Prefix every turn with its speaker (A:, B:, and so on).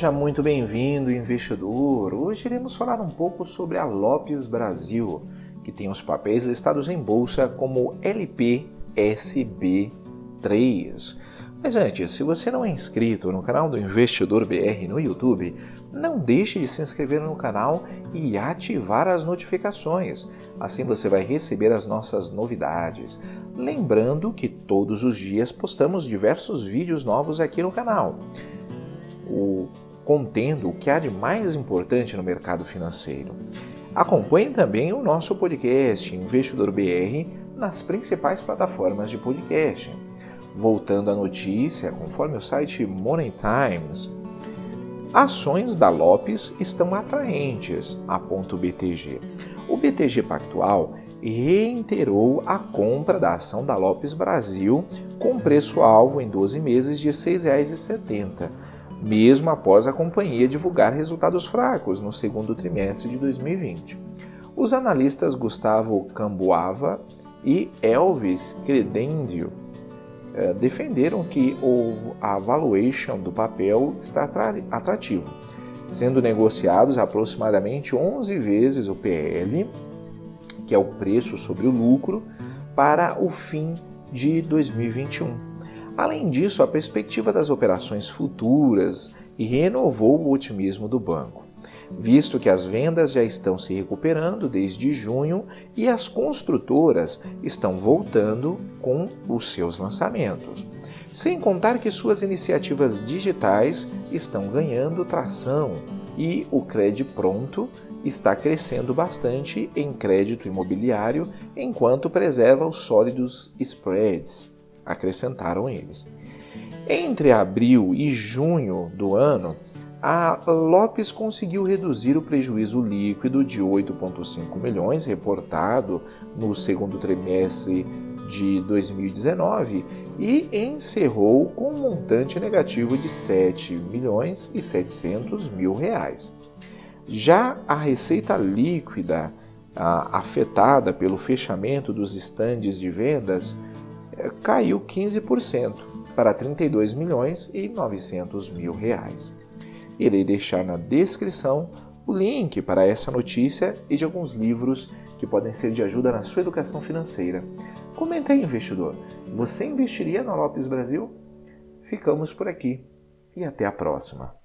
A: Seja muito bem-vindo, investidor. Hoje iremos falar um pouco sobre a Lopes Brasil, que tem os papéis listados em bolsa como LPSB3. Mas antes, se você não é inscrito no canal do Investidor BR no YouTube, não deixe de se inscrever no canal e ativar as notificações. Assim você vai receber as nossas novidades. Lembrando que todos os dias postamos diversos vídeos novos aqui no canal. O, contendo o que há de mais importante no mercado financeiro. Acompanhe também o nosso podcast Investidor BR nas principais plataformas de podcast. Voltando à notícia, conforme o site Money Times, ações da Lopes estão atraentes, aponta o BTG. O BTG Pactual reiterou a compra da ação da Lopes Brasil com preço-alvo em 12 meses de R$ 6,70, mesmo após a companhia divulgar resultados fracos no segundo trimestre de 2020. Os analistas Gustavo Cambuava e Elvis Credendio eh, defenderam que a valuation do papel está atrativo, sendo negociados aproximadamente 11 vezes o PL, que é o preço sobre o lucro, para o fim de 2021. Além disso, a perspectiva das operações futuras renovou o otimismo do banco visto que as vendas já estão se recuperando desde junho e as construtoras estão voltando com os seus lançamentos. Sem contar que suas iniciativas digitais estão ganhando tração e o crédito pronto está crescendo bastante em crédito imobiliário enquanto preserva os sólidos spreads, acrescentaram eles. Entre abril e junho do ano, a Lopes conseguiu reduzir o prejuízo líquido de 8,5 milhões reportado no segundo trimestre de 2019 e encerrou com um montante negativo de 7 milhões e 700 mil reais. Já a receita líquida a, afetada pelo fechamento dos estandes de vendas caiu 15% para 32 milhões e 900 mil reais. Irei deixar na descrição o link para essa notícia e de alguns livros que podem ser de ajuda na sua educação financeira. Comenta aí, investidor. Você investiria na Lopes Brasil? Ficamos por aqui e até a próxima.